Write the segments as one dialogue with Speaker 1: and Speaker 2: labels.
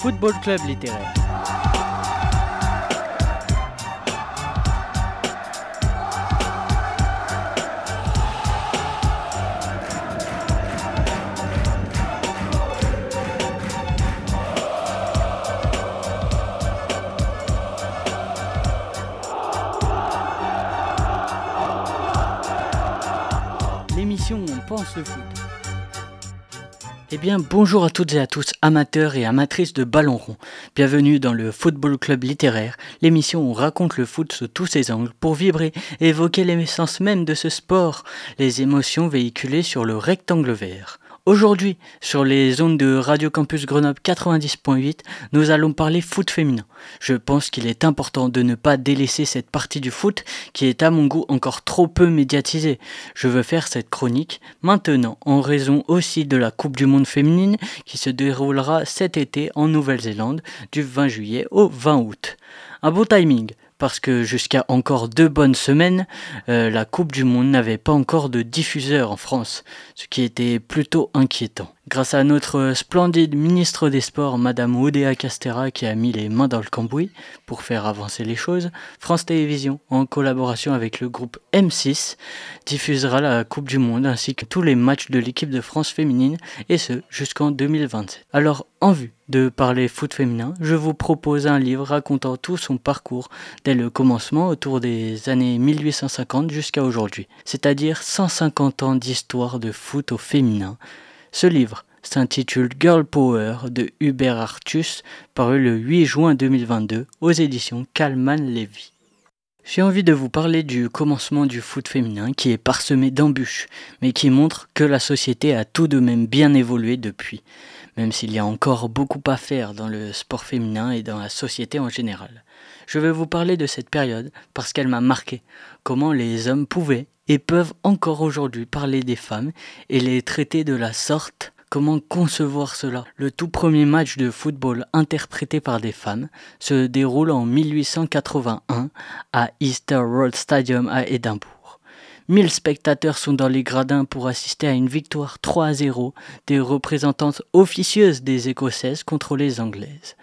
Speaker 1: Football Club littéraire. L'émission on pense le foot. Eh bien, bonjour à toutes et à tous, amateurs et amatrices de ballon rond. Bienvenue dans le Football Club littéraire, l'émission où on raconte le foot sous tous ses angles pour vibrer et évoquer l'essence même de ce sport, les émotions véhiculées sur le rectangle vert. Aujourd'hui, sur les ondes de Radio Campus Grenoble 90.8, nous allons parler foot féminin. Je pense qu'il est important de ne pas délaisser cette partie du foot qui est à mon goût encore trop peu médiatisée. Je veux faire cette chronique maintenant en raison aussi de la Coupe du Monde féminine qui se déroulera cet été en Nouvelle-Zélande du 20 juillet au 20 août. Un beau timing parce que jusqu'à encore deux bonnes semaines, euh, la Coupe du Monde n'avait pas encore de diffuseur en France, ce qui était plutôt inquiétant. Grâce à notre splendide ministre des Sports, Madame Oudéa Castera, qui a mis les mains dans le cambouis pour faire avancer les choses, France Télévisions, en collaboration avec le groupe M6, diffusera la Coupe du Monde ainsi que tous les matchs de l'équipe de France féminine, et ce jusqu'en 2027. Alors, en vue de parler foot féminin, je vous propose un livre racontant tout son parcours dès le commencement autour des années 1850 jusqu'à aujourd'hui, c'est-à-dire 150 ans d'histoire de foot au féminin. Ce livre s'intitule Girl Power de Hubert Artus, paru le 8 juin 2022 aux éditions Kalman Levy. J'ai envie de vous parler du commencement du foot féminin qui est parsemé d'embûches, mais qui montre que la société a tout de même bien évolué depuis, même s'il y a encore beaucoup à faire dans le sport féminin et dans la société en général. Je vais vous parler de cette période parce qu'elle m'a marqué, comment les hommes pouvaient et peuvent encore aujourd'hui parler des femmes et les traiter de la sorte Comment concevoir cela? Le tout premier match de football interprété par des femmes se déroule en 1881 à Easter Road Stadium à Édimbourg. 1000 spectateurs sont dans les gradins pour assister à une victoire 3 à 0 des représentantes officieuses des Écossaises contre les Anglaises.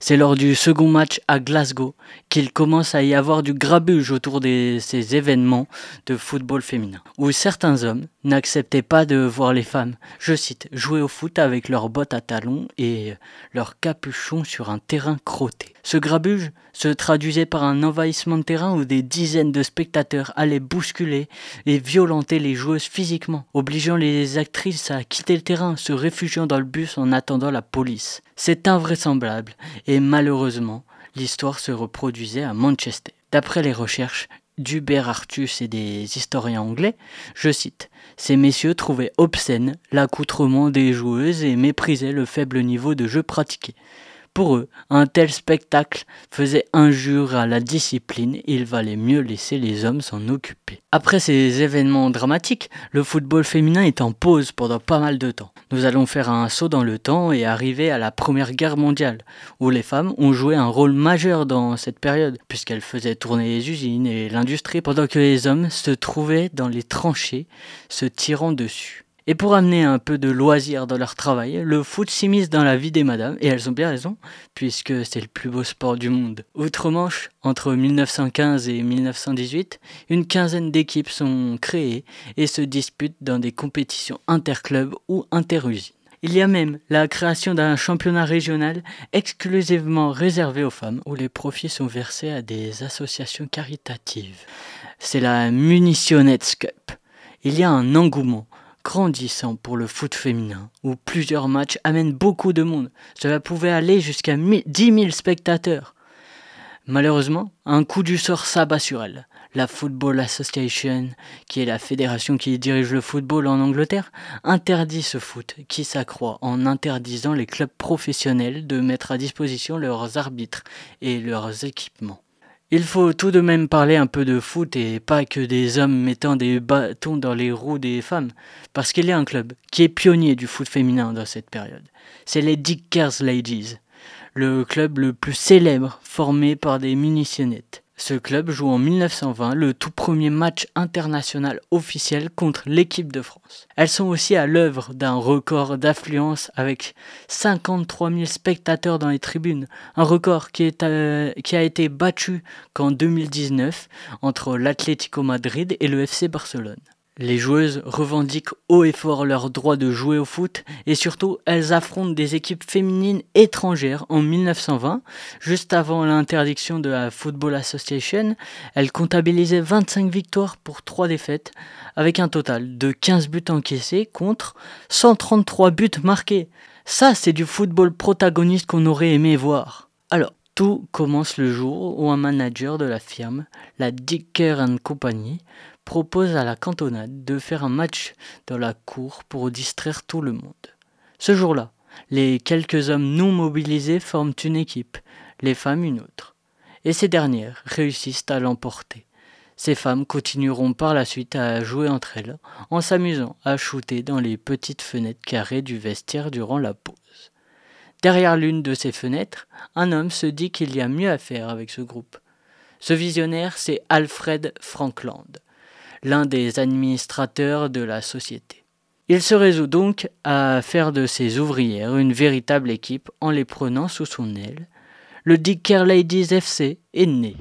Speaker 1: C'est lors du second match à Glasgow qu'il commence à y avoir du grabuge autour de ces événements de football féminin, où certains hommes n'acceptaient pas de voir les femmes, je cite, jouer au foot avec leurs bottes à talons et leurs capuchons sur un terrain crotté. Ce grabuge se traduisait par un envahissement de terrain où des dizaines de spectateurs allaient bousculer et violenter les joueuses physiquement, obligeant les actrices à quitter le terrain, se réfugiant dans le bus en attendant la police. C'est invraisemblable et malheureusement, l'histoire se reproduisait à Manchester. D'après les recherches d'Hubert Artus et des historiens anglais, je cite, Ces messieurs trouvaient obscène l'accoutrement des joueuses et méprisaient le faible niveau de jeu pratiqué. Pour eux, un tel spectacle faisait injure à la discipline, il valait mieux laisser les hommes s'en occuper. Après ces événements dramatiques, le football féminin est en pause pendant pas mal de temps. Nous allons faire un saut dans le temps et arriver à la Première Guerre mondiale, où les femmes ont joué un rôle majeur dans cette période, puisqu'elles faisaient tourner les usines et l'industrie, pendant que les hommes se trouvaient dans les tranchées, se tirant dessus. Et pour amener un peu de loisir dans leur travail, le foot s'immisce dans la vie des madames, et elles ont bien raison, puisque c'est le plus beau sport du monde. Outre-Manche, entre 1915 et 1918, une quinzaine d'équipes sont créées et se disputent dans des compétitions interclubs ou interusines. Il y a même la création d'un championnat régional exclusivement réservé aux femmes, où les profits sont versés à des associations caritatives. C'est la Munitionets Cup. Il y a un engouement grandissant pour le foot féminin, où plusieurs matchs amènent beaucoup de monde. Cela pouvait aller jusqu'à 10 000 spectateurs. Malheureusement, un coup du sort s'abat sur elle. La Football Association, qui est la fédération qui dirige le football en Angleterre, interdit ce foot, qui s'accroît en interdisant les clubs professionnels de mettre à disposition leurs arbitres et leurs équipements. Il faut tout de même parler un peu de foot et pas que des hommes mettant des bâtons dans les roues des femmes, parce qu'il y a un club qui est pionnier du foot féminin dans cette période. C'est les Dickers Ladies, le club le plus célèbre formé par des munitionnettes. Ce club joue en 1920 le tout premier match international officiel contre l'équipe de France. Elles sont aussi à l'œuvre d'un record d'affluence avec 53 000 spectateurs dans les tribunes, un record qui, euh, qui a été battu qu'en 2019 entre l'Atlético Madrid et le FC Barcelone. Les joueuses revendiquent haut et fort leur droit de jouer au foot et surtout elles affrontent des équipes féminines étrangères en 1920, juste avant l'interdiction de la Football Association. Elles comptabilisaient 25 victoires pour 3 défaites avec un total de 15 buts encaissés contre 133 buts marqués. Ça c'est du football protagoniste qu'on aurait aimé voir. Alors, tout commence le jour où un manager de la firme, la Dicker Company, propose à la cantonade de faire un match dans la cour pour distraire tout le monde. Ce jour-là, les quelques hommes non mobilisés forment une équipe, les femmes une autre, et ces dernières réussissent à l'emporter. Ces femmes continueront par la suite à jouer entre elles en s'amusant à shooter dans les petites fenêtres carrées du vestiaire durant la pause. Derrière l'une de ces fenêtres, un homme se dit qu'il y a mieux à faire avec ce groupe. Ce visionnaire, c'est Alfred Frankland l'un des administrateurs de la société. Il se résout donc à faire de ses ouvrières une véritable équipe en les prenant sous son aile. Le Dicker Ladies FC est né.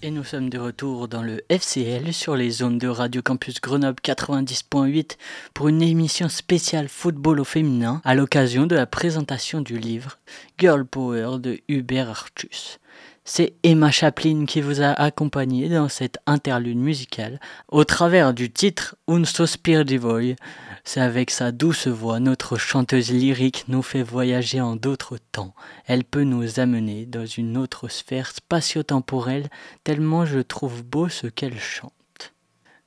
Speaker 1: Et nous sommes de retour dans le FCL sur les zones de Radio Campus Grenoble 90.8 pour une émission spéciale football au féminin à l'occasion de la présentation du livre Girl Power de Hubert Artus. C'est Emma Chaplin qui vous a accompagné dans cette interlude musicale au travers du titre Un sospir di voi. C'est avec sa douce voix, notre chanteuse lyrique nous fait voyager en d'autres temps. Elle peut nous amener dans une autre sphère spatio-temporelle tellement je trouve beau ce qu'elle chante.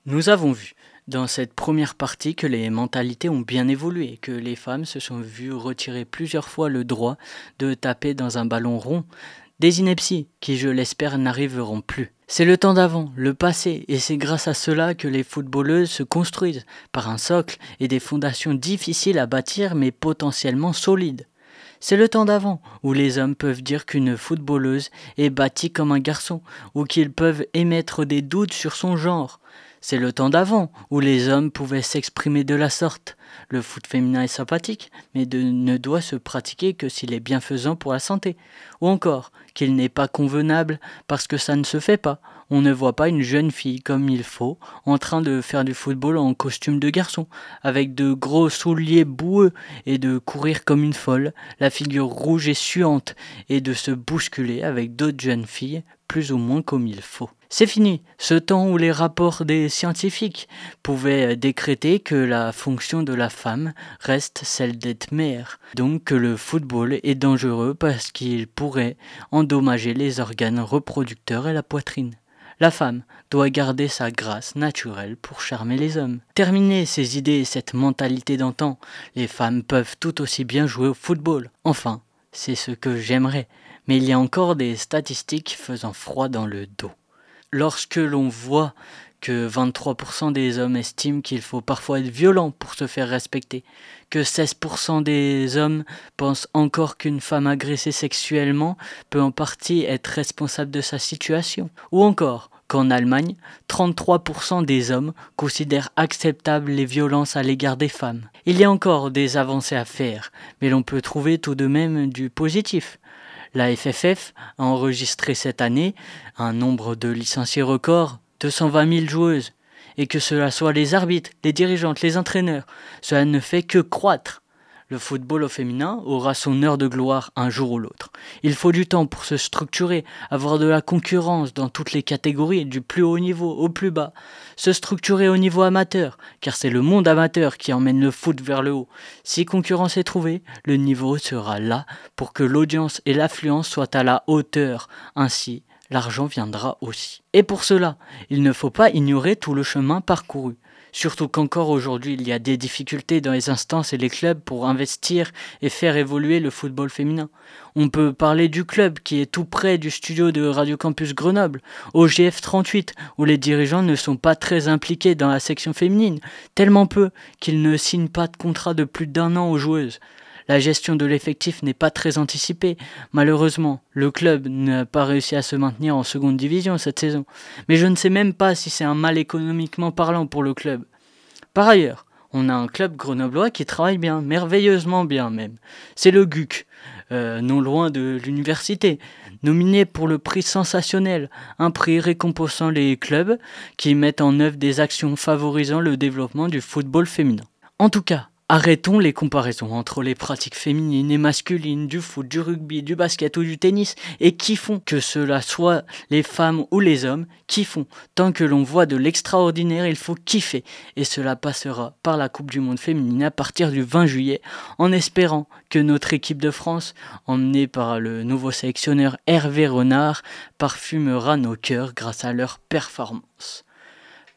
Speaker 1: Nous avons vu dans cette première partie que les mentalités ont bien évolué, que les femmes se sont vues retirer plusieurs fois le droit de taper dans un ballon rond, des inepties qui, je l'espère, n'arriveront plus. C'est le temps d'avant, le passé, et c'est grâce à cela que les footballeuses se construisent par un socle et des fondations difficiles à bâtir mais potentiellement solides. C'est le temps d'avant, où les hommes peuvent dire qu'une footballeuse est bâtie comme un garçon, ou qu'ils peuvent émettre des doutes sur son genre. C'est le temps d'avant, où les hommes pouvaient s'exprimer de la sorte. Le foot féminin est sympathique, mais ne doit se pratiquer que s'il est bienfaisant pour la santé. Ou encore, qu'il n'est pas convenable parce que ça ne se fait pas. On ne voit pas une jeune fille comme il faut en train de faire du football en costume de garçon, avec de gros souliers boueux et de courir comme une folle, la figure rouge et suante, et de se bousculer avec d'autres jeunes filles plus ou moins comme il faut. C'est fini, ce temps où les rapports des scientifiques pouvaient décréter que la fonction de la femme reste celle d'être mère, donc que le football est dangereux parce qu'il pourrait endommager les organes reproducteurs et la poitrine. La femme doit garder sa grâce naturelle pour charmer les hommes. Terminer ces idées et cette mentalité d'antan, les femmes peuvent tout aussi bien jouer au football. Enfin, c'est ce que j'aimerais, mais il y a encore des statistiques faisant froid dans le dos lorsque l'on voit que 23% des hommes estiment qu'il faut parfois être violent pour se faire respecter, que 16% des hommes pensent encore qu'une femme agressée sexuellement peut en partie être responsable de sa situation, ou encore qu'en Allemagne, 33% des hommes considèrent acceptables les violences à l'égard des femmes. Il y a encore des avancées à faire, mais l'on peut trouver tout de même du positif. La FFF a enregistré cette année un nombre de licenciés record, 220 000 joueuses, et que cela soit les arbitres, les dirigeantes, les entraîneurs, cela ne fait que croître. Le football au féminin aura son heure de gloire un jour ou l'autre. Il faut du temps pour se structurer, avoir de la concurrence dans toutes les catégories, du plus haut niveau au plus bas. Se structurer au niveau amateur, car c'est le monde amateur qui emmène le foot vers le haut. Si concurrence est trouvée, le niveau sera là pour que l'audience et l'affluence soient à la hauteur. Ainsi, l'argent viendra aussi. Et pour cela, il ne faut pas ignorer tout le chemin parcouru surtout qu'encore aujourd'hui il y a des difficultés dans les instances et les clubs pour investir et faire évoluer le football féminin. On peut parler du club qui est tout près du studio de Radio Campus Grenoble, au GF 38, où les dirigeants ne sont pas très impliqués dans la section féminine, tellement peu qu'ils ne signent pas de contrat de plus d'un an aux joueuses. La gestion de l'effectif n'est pas très anticipée. Malheureusement, le club n'a pas réussi à se maintenir en seconde division cette saison. Mais je ne sais même pas si c'est un mal économiquement parlant pour le club. Par ailleurs, on a un club grenoblois qui travaille bien, merveilleusement bien même. C'est le GUC, euh, non loin de l'université, nominé pour le prix sensationnel, un prix récompensant les clubs qui mettent en œuvre des actions favorisant le développement du football féminin. En tout cas, Arrêtons les comparaisons entre les pratiques féminines et masculines du foot, du rugby, du basket ou du tennis et qui font que cela soit les femmes ou les hommes qui font. Tant que l'on voit de l'extraordinaire, il faut kiffer et cela passera par la Coupe du Monde féminine à partir du 20 juillet en espérant que notre équipe de France, emmenée par le nouveau sélectionneur Hervé Renard, parfumera nos cœurs grâce à leur performance.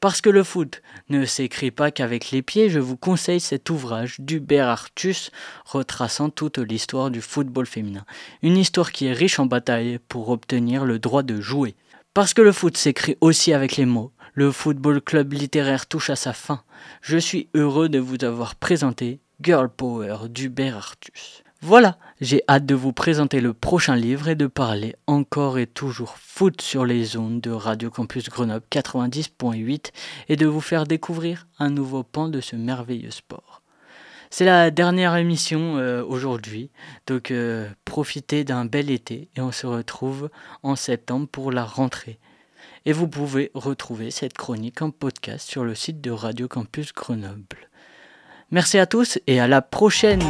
Speaker 1: Parce que le foot ne s'écrit pas qu'avec les pieds, je vous conseille cet ouvrage d'Hubert Artus retraçant toute l'histoire du football féminin. Une histoire qui est riche en batailles pour obtenir le droit de jouer. Parce que le foot s'écrit aussi avec les mots, le football club littéraire touche à sa fin. Je suis heureux de vous avoir présenté Girl Power d'Hubert Artus. Voilà, j'ai hâte de vous présenter le prochain livre et de parler encore et toujours foot sur les ondes de Radio Campus Grenoble 90.8 et de vous faire découvrir un nouveau pan de ce merveilleux sport. C'est la dernière émission euh, aujourd'hui, donc euh, profitez d'un bel été et on se retrouve en septembre pour la rentrée. Et vous pouvez retrouver cette chronique en podcast sur le site de Radio Campus Grenoble. Merci à tous et à la prochaine